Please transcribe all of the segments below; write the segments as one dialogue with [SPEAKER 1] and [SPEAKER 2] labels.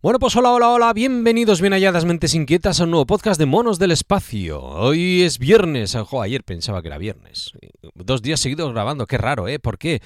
[SPEAKER 1] Bueno, pues hola, hola, hola, bienvenidos bien halladas mentes inquietas a un nuevo podcast de Monos del Espacio. Hoy es viernes, ojo, ayer pensaba que era viernes. Dos días seguidos grabando, qué raro, ¿eh? ¿Por qué?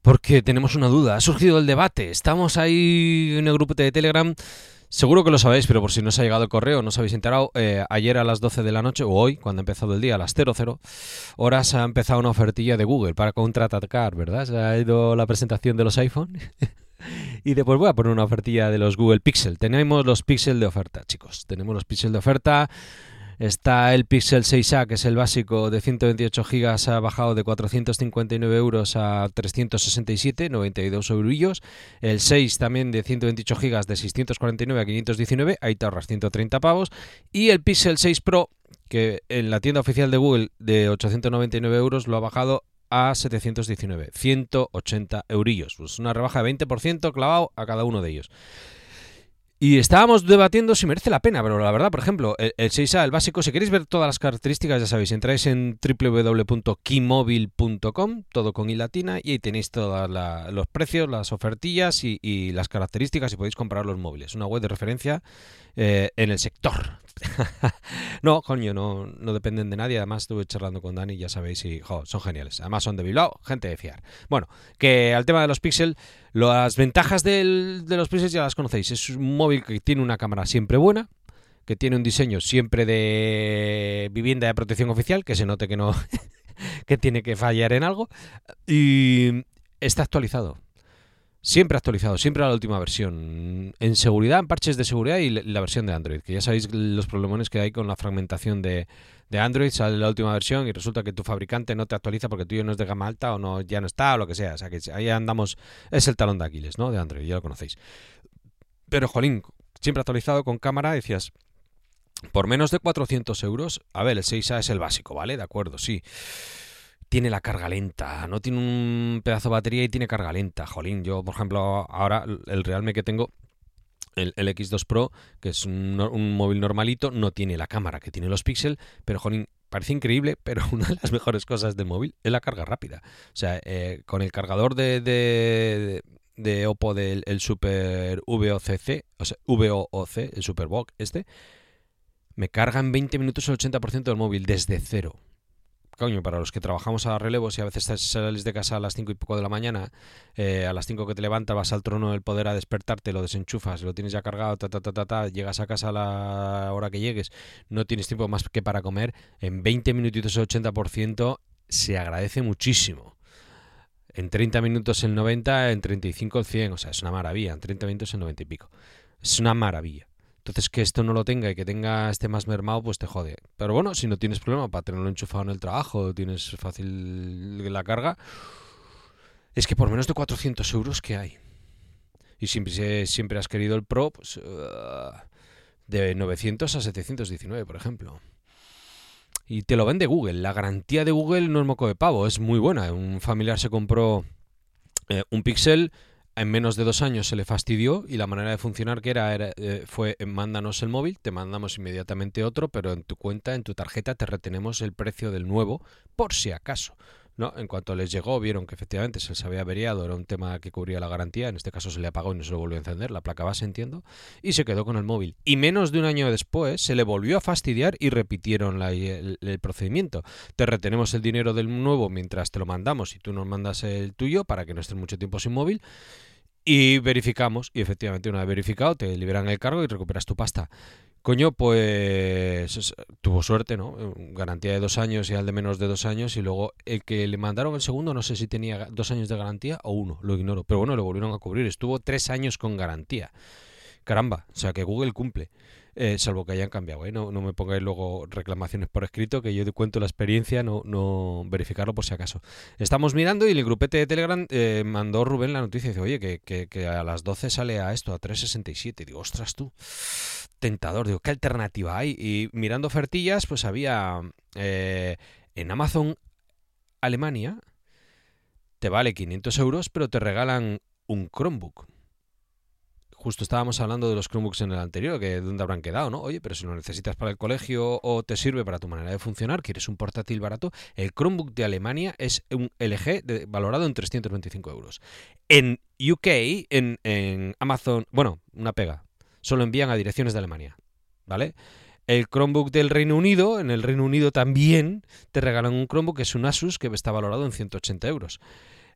[SPEAKER 1] Porque tenemos una duda, ha surgido el debate, estamos ahí en el grupo de Telegram, seguro que lo sabéis, pero por si no os ha llegado el correo, no os habéis enterado, eh, ayer a las 12 de la noche, o hoy, cuando ha empezado el día, a las 00 horas, ha empezado una ofertilla de Google para contraatacar, ¿verdad? Se ha ido la presentación de los iPhone. Y después voy a poner una ofertilla de los Google Pixel. Tenemos los Pixel de oferta, chicos. Tenemos los Pixel de oferta. Está el Pixel 6A, que es el básico de 128 GB, ha bajado de 459 euros a 367, 92 euros. El 6 también de 128 GB de 649 a 519, ahí te ahorras 130 pavos. Y el Pixel 6 Pro, que en la tienda oficial de Google de 899 euros lo ha bajado a 719, 180 eurillos. Pues una rebaja de 20% clavado a cada uno de ellos. Y estábamos debatiendo si merece la pena, pero la verdad, por ejemplo, el, 6A, el básico, si queréis ver todas las características, ya sabéis, entráis en www.keymobile.com, todo con i latina, y ahí tenéis todos los precios, las ofertillas y, las características y podéis comprar los móviles. Una web de referencia eh, en el sector. no, coño, no, no dependen de nadie. Además, estuve charlando con Dani, ya sabéis, y son geniales. Además, son de Bilbao, gente de fiar. Bueno, que al tema de los Pixel, las ventajas de los Pixels ya las conocéis. Es un móvil que tiene una cámara siempre buena, que tiene un diseño siempre de vivienda de protección oficial, que se note que no que tiene que fallar en algo y está actualizado. Siempre actualizado, siempre a la última versión. En seguridad, en parches de seguridad y la versión de Android, que ya sabéis los problemas que hay con la fragmentación de, de Android, sale la última versión y resulta que tu fabricante no te actualiza porque tuyo no es de gama alta o no ya no está o lo que sea. O sea que ahí andamos, es el talón de Aquiles, ¿no? De Android, ya lo conocéis. Pero, jolín, siempre actualizado con cámara, decías, por menos de 400 euros, a ver, el 6A es el básico, ¿vale? De acuerdo, sí tiene la carga lenta, no tiene un pedazo de batería y tiene carga lenta. Jolín, yo, por ejemplo, ahora el Realme que tengo, el, X2 Pro, que es un, móvil normalito, no tiene la cámara que tiene los Pixel, pero jolín, parece increíble, pero una de las mejores cosas del móvil es la carga rápida. O sea, eh, con el cargador de, de, Oppo del el Super VOCC, o sea, VOC, el Superbox este, me carga en 20 minutos el 80% del móvil desde cero coño, para los que trabajamos a relevos y a veces sales de casa a las 5 y poco de la mañana, eh, a las 5 que te levantas, vas al trono del poder a despertarte, lo desenchufas, lo tienes ya cargado, ta, ta, ta, ta, llegas a casa a la hora que llegues, no tienes tiempo más que para comer, en 20 minutitos el 80% se agradece muchísimo. En 30 minutos el 90, en 35 el 100, o sea, es una maravilla, en 30 minutos el 90 y pico. Es una maravilla. Entonces que esto no lo tenga y que tenga este más mermado, pues te jode. Pero bueno, si no tienes problema para tenerlo enchufado en el trabajo, tienes fácil la carga, es que por menos de 400 euros que hay. Y siempre, siempre has querido el Pro, pues uh, de 900 a 719, por ejemplo. Y te lo vende Google. La garantía de Google no es moco de pavo, es muy buena. Un familiar se compró eh, un Pixel en menos de dos años se le fastidió y la manera de funcionar que era, eh, fue eh, mándanos el móvil, te mandamos inmediatamente otro, pero en tu cuenta, en tu tarjeta te retenemos el precio del nuevo por si acaso. ¿No? En cuanto les llegó, vieron que efectivamente se les había averiado, era un tema que cubría la garantía, en este caso se le apagó y no se lo volvió a encender, la placa base entiendo, y se quedó con el móvil. Y menos de un año después se le volvió a fastidiar y repitieron el, el, procedimiento. Te retenemos el dinero del nuevo mientras te lo mandamos y tú nos mandas el tuyo para que no estés mucho tiempo sin móvil. Y verificamos, y efectivamente una vez verificado, te liberan el cargo y recuperas tu pasta. Coño, pues tuvo suerte, ¿no? Garantía de dos años y al de menos de dos años. Y luego el que le mandaron el segundo, no sé si tenía dos años de garantía o uno, lo ignoro. Pero bueno, le volvieron a cubrir. Estuvo tres años con garantía. Caramba, o sea que Google cumple. Eh, salvo que hayan cambiado. ¿eh? No, no, me pongáis luego reclamaciones por escrito, que yo cuento la experiencia, no, no verificarlo por si acaso. Estamos mirando y el grupete de Telegram eh, mandó Rubén la noticia y dice, oye, que, que, a las 12 sale a esto, a 3.67. Digo, ostras tú, tentador. Digo, ¿qué alternativa hay? Y mirando ofertillas, pues había eh, en Amazon Alemania, te vale 500 euros, pero te regalan un Chromebook justo estábamos hablando de los Chromebooks en el anterior, que dónde habrán quedado, ¿no? Oye, pero si lo necesitas para el colegio o te sirve para tu manera de funcionar, quieres un portátil barato, el Chromebook de Alemania es un LG valorado en 325 euros. En UK, en, en Amazon, bueno, una pega. solo envían a direcciones de Alemania, ¿vale? El Chromebook del Reino Unido, en el Reino Unido también te regalan un Chromebook que es un Asus que está valorado en 180 euros.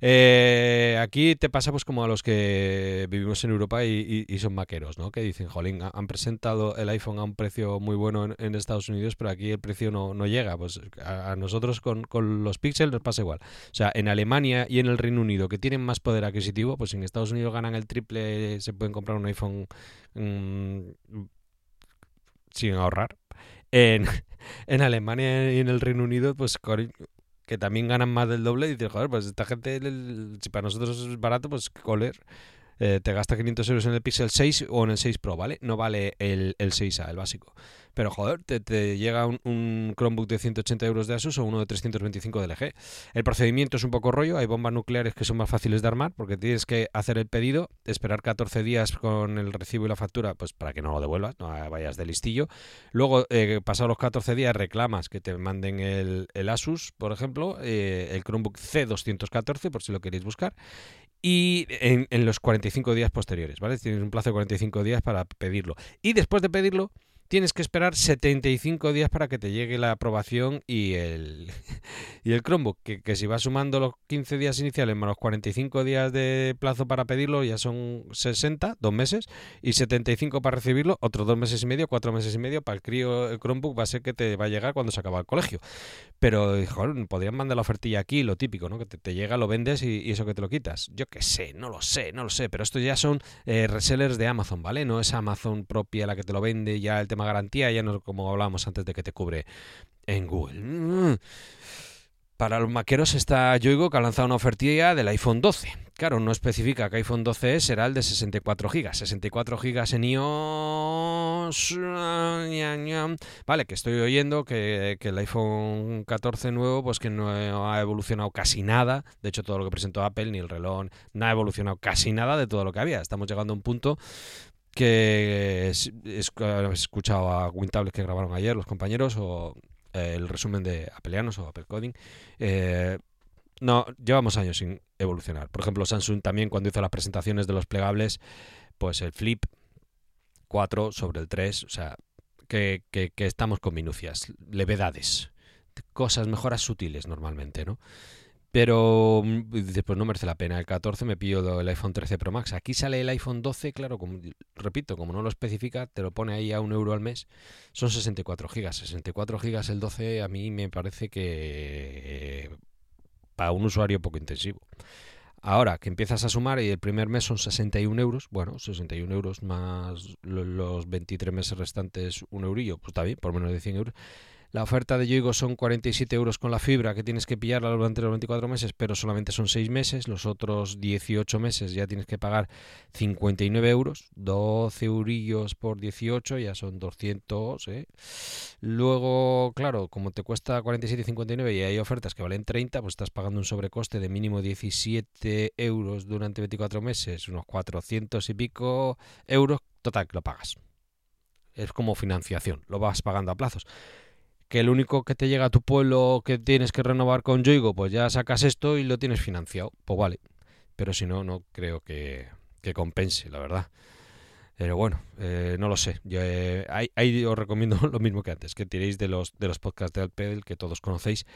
[SPEAKER 1] Eh, aquí te pasa pues como a los que vivimos en Europa y, son maqueros, ¿no? Que dicen, jolín, han presentado el iPhone a un precio muy bueno en, Estados Unidos, pero aquí el precio no, llega. Pues a, nosotros con, los Pixel nos pasa igual. O sea, en Alemania y en el Reino Unido, que tienen más poder adquisitivo, pues en Estados Unidos ganan el triple, se pueden comprar un iPhone mm, sin ahorrar. En, en Alemania y en el Reino Unido, pues que también ganan más del doble, y dices, joder, pues esta gente, si para nosotros es barato, pues coler. Eh, te gasta 500 euros en el Pixel 6 o en el 6 Pro, ¿vale? No vale el, el 6A, el básico. Pero joder, te, llega un, Chromebook de 180 euros de Asus o uno de 325 de LG. El procedimiento es un poco rollo, hay bombas nucleares que son más fáciles de armar porque tienes que hacer el pedido, esperar 14 días con el recibo y la factura, pues para que no lo devuelvas, no vayas de listillo. Luego, eh, pasados los 14 días, reclamas que te manden el, Asus, por ejemplo, eh, el Chromebook C214, por si lo queréis buscar y en, en, los 45 días posteriores, ¿vale? Tienes un plazo de 45 días para pedirlo. Y después de pedirlo, tienes que esperar 75 días para que te llegue la aprobación y el, y el Chromebook, que, si vas sumando los 15 días iniciales más los 45 días de plazo para pedirlo, ya son 60, dos meses, y 75 para recibirlo, otros dos meses y medio, cuatro meses y medio, para el crío el Chromebook va a ser que te va a llegar cuando se acaba el colegio. Pero, joder, podrían mandar la ofertilla aquí, lo típico, ¿no? Que te, llega, lo vendes y, eso que te lo quitas. Yo qué sé, no lo sé, no lo sé, pero esto ya son eh, resellers de Amazon, ¿vale? No es Amazon propia la que te lo vende, ya el tema garantía, ya no como hablábamos antes de que te cubre en Google. Mm. Para los maqueros está Yoigo que ha lanzado una ofertilla del iPhone 12. Claro, no especifica que iPhone 12 será el de 64 GB. 64 GB en iOS. Vale, que estoy oyendo que, el iPhone 14 nuevo, pues que no ha evolucionado casi nada. De hecho, todo lo que presentó Apple, ni el reloj, no ha evolucionado casi nada de todo lo que había. Estamos llegando a un punto que he escuchado a Wintables que grabaron ayer los compañeros o eh, el resumen de Apelianos o Apple Coding. Eh, no, llevamos años sin evolucionar. Por ejemplo, Samsung también cuando hizo las presentaciones de los plegables, pues el Flip 4 sobre el 3, o sea, que, que estamos con minucias, levedades, cosas, mejoras sutiles normalmente, ¿no? Pero después pues no merece la pena. El 14 me pillo el iPhone 13 Pro Max. Aquí sale el iPhone 12, claro, como, repito, como no lo especifica, te lo pone ahí a un euro al mes. Son 64 gigas. 64 gigas el 12 a mí me parece que para un usuario poco intensivo. Ahora que empiezas a sumar y el primer mes son 61 euros, bueno, 61 euros más los 23 meses restantes un eurillo, pues está bien, por menos de 100 euros la oferta de Yoigo son 47 euros con la fibra que tienes que pillarla durante los 24 meses, pero solamente son 6 meses. Los otros 18 meses ya tienes que pagar 59 euros. 12 eurillos por 18 ya son 200. ¿eh? Luego, claro, como te cuesta 47,59 y hay ofertas que valen 30, pues estás pagando un sobrecoste de mínimo 17 euros durante 24 meses, unos 400 y pico euros. Total, que lo pagas. Es como financiación, lo vas pagando a plazos que el único que te llega a tu pueblo que tienes que renovar con Yoigo, pues ya sacas esto y lo tienes financiado. Pues vale. Pero si no, no creo que, compense, la verdad. Pero bueno, eh, no lo sé. Eh, ahí, os recomiendo lo mismo que antes, que tiréis de los, de los podcasts de Apple que todos conocéis.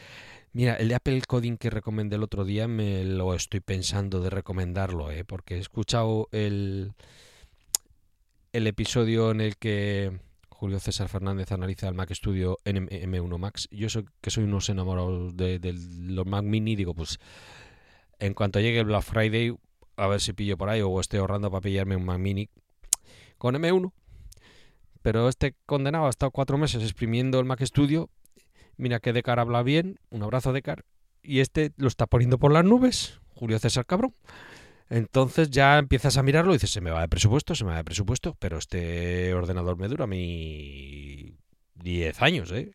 [SPEAKER 1] Mira, el de Apple Coding que recomendé el otro día me lo estoy pensando de recomendarlo, ¿eh? porque he escuchado el, el episodio en el que Julio César Fernández analiza el Mac Studio en M1 Max. Yo soy, que soy unos enamorados de, los Mac Mini, digo, pues en cuanto llegue el Black Friday, a ver si pillo por ahí o estoy ahorrando para pillarme un Mac Mini con M1. Pero este condenado ha estado cuatro meses exprimiendo el Mac Studio. Mira que Decar habla bien, un abrazo Decar. Y este lo está poniendo por las nubes, Julio César Cabrón. Entonces ya empiezas a mirarlo y dices, se me va de presupuesto, se me va de presupuesto, pero este ordenador me dura a mí 10 años, ¿eh?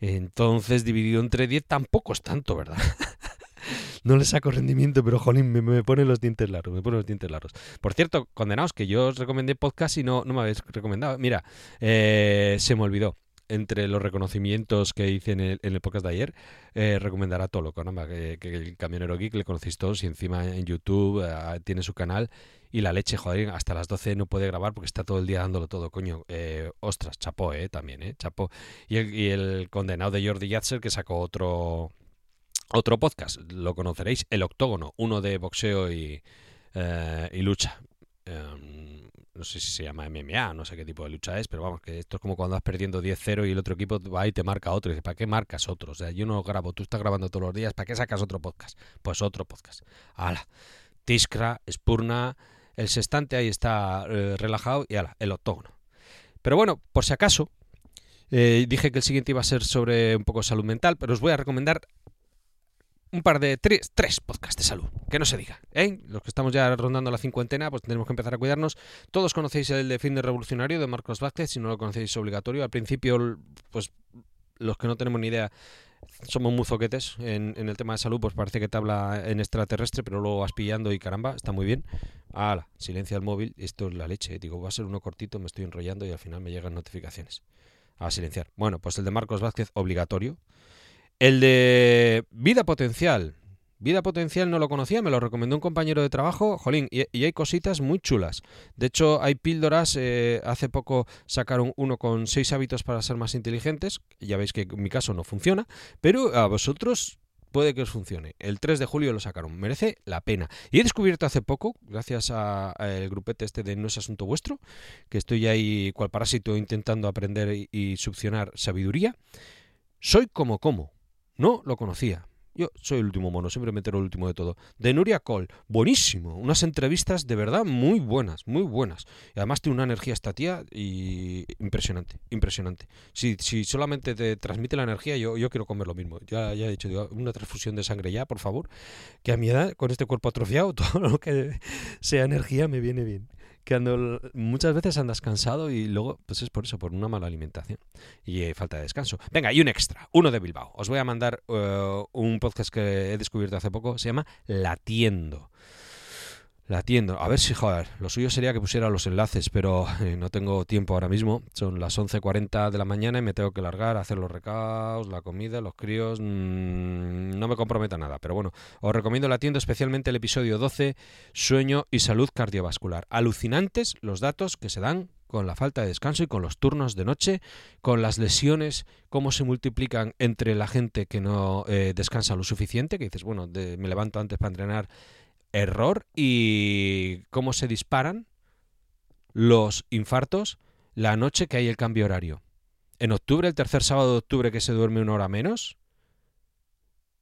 [SPEAKER 1] Entonces, dividido entre 10 tampoco es tanto, ¿verdad? no le saco rendimiento, pero jolín, me, me pone los dientes largos, me pone los dientes largos. Por cierto, condenados, que yo os recomendé podcast y no, no me habéis recomendado. Mira, eh, se me olvidó entre los reconocimientos que hice en el, en el podcast de ayer, eh, recomendar a Tolo, que, que, el camionero geek le conocéis todos y encima en YouTube eh, tiene su canal y la leche, joder, hasta las 12 no puede grabar porque está todo el día dándolo todo, coño. Eh, ostras, chapó, ¿eh? También, ¿eh? Chapó. Y el, y el condenado de Jordi Yatzer que sacó otro, otro podcast, lo conoceréis, El Octógono, uno de boxeo y, eh, y lucha. Em, no sé si se llama MMA, no sé qué tipo de lucha es, pero vamos, que esto es como cuando vas perdiendo 10-0 y el otro equipo va y te marca otro. Y dice, ¿para qué marcas otro? O sea, yo no grabo, tú estás grabando todos los días, ¿para qué sacas otro podcast? Pues otro podcast. ¡Hala! Tiskra, Spurna, el sextante ahí está eh, relajado y ala, el octógono. Pero bueno, por si acaso, eh, dije que el siguiente iba a ser sobre un poco salud mental, pero os voy a recomendar un par de tres, tres podcasts de salud, que no se diga. ¿eh? Los que estamos ya rondando la cincuentena, pues tenemos que empezar a cuidarnos. Todos conocéis el de Fin de Revolucionario de Marcos Vázquez, si no lo conocéis es obligatorio. Al principio, pues los que no tenemos ni idea, somos muy zoquetes en, el tema de salud, pues parece que te habla en extraterrestre, pero luego vas pillando y caramba, está muy bien. Ala, silencia el móvil, esto es la leche. Digo, va a ser uno cortito, me estoy enrollando y al final me llegan notificaciones. A silenciar. Bueno, pues el de Marcos Vázquez, obligatorio. El de vida potencial. Vida potencial no lo conocía, me lo recomendó un compañero de trabajo, jolín, y, hay cositas muy chulas. De hecho, hay píldoras, eh, hace poco sacaron uno con seis hábitos para ser más inteligentes, ya veis que en mi caso no funciona, pero a vosotros puede que os funcione. El 3 de julio lo sacaron, merece la pena. Y he descubierto hace poco, gracias al grupete este de No es Asunto Vuestro, que estoy ahí cual parásito intentando aprender y, y succionar sabiduría, soy como como. No lo conocía. Yo soy el último mono, siempre me entero el último de todo. De Nuria Cole, buenísimo. Unas entrevistas de verdad muy buenas, muy buenas. Y además tiene una energía esta tía y impresionante, impresionante. Si, si solamente te transmite la energía, yo, yo quiero comer lo mismo. Ya, ya he dicho, una transfusión de sangre ya, por favor. Que a mi edad, con este cuerpo atrofiado, todo lo que sea energía me viene bien que muchas veces andas cansado y luego, pues es por eso, por una mala alimentación y eh, falta de descanso. Venga, y un extra, uno de Bilbao. Os voy a mandar uh, un podcast que he descubierto hace poco, se llama Latiendo. Latiendo. A ver si, joder, lo suyo sería que pusiera los enlaces, pero eh, no tengo tiempo ahora mismo. Son las 11.40 de la mañana y me tengo que largar, hacer los recaos, la comida, los críos. Mmm, no me comprometa nada, pero bueno, os recomiendo Latiendo, especialmente el episodio 12, Sueño y Salud Cardiovascular. Alucinantes los datos que se dan con la falta de descanso y con los turnos de noche, con las lesiones, cómo se multiplican entre la gente que no eh, descansa lo suficiente, que dices, bueno, me levanto antes para entrenar error y cómo se disparan los infartos la noche que hay el cambio horario. En octubre, el tercer sábado de octubre que se duerme una hora menos.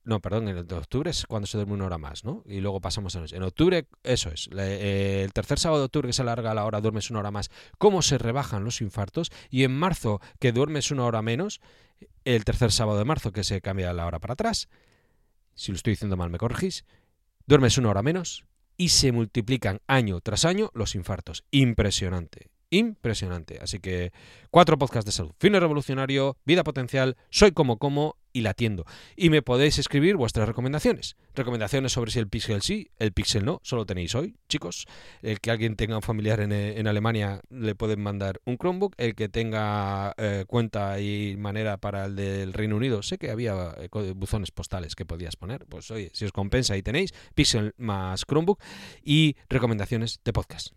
[SPEAKER 1] No, perdón, en octubre es cuando se duerme una hora más, ¿no? Y luego pasamos a noche. En octubre, eso es. Eh, el tercer sábado de octubre que se alarga la hora, duermes una hora más. ¿Cómo se rebajan los infartos? Y en marzo, que duermes una hora menos. El tercer sábado de marzo que se cambia la hora para atrás. Si lo estoy diciendo mal, me corregís duermes una hora menos y se multiplican año tras año los infartos. Impresionante, impresionante. Así que cuatro podcasts de salud. Fino revolucionario, vida potencial, soy como como y la atiendo. Y me podéis escribir vuestras recomendaciones. Recomendaciones sobre si el Pixel sí, el Pixel no, solo tenéis hoy, chicos. El que alguien tenga un familiar en, en Alemania le pueden mandar un Chromebook. El que tenga eh, cuenta y manera para el del Reino Unido, sé que había eh, buzones postales que podías poner. Pues oye, si os compensa ahí tenéis Pixel más Chromebook y recomendaciones de podcast.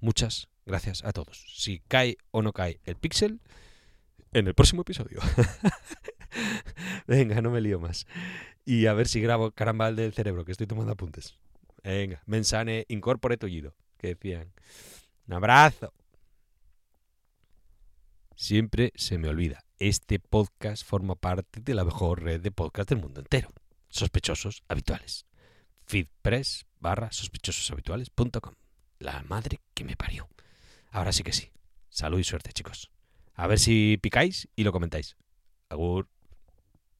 [SPEAKER 1] Muchas gracias a todos. Si cae o no cae el Pixel, en el próximo episodio. Venga, no me lío más. Y a ver si grabo caramba el del cerebro, que estoy tomando apuntes. Venga, mensane incorpore tullido, que decían. Un abrazo. Siempre se me olvida. Este podcast forma parte de la mejor red de podcast del mundo entero. Sospechosos habituales. Feedpress barra sospechososhabituales.com. La madre que me parió. Ahora sí que sí. Salud y suerte, chicos. A ver si picáis y lo comentáis. Agur.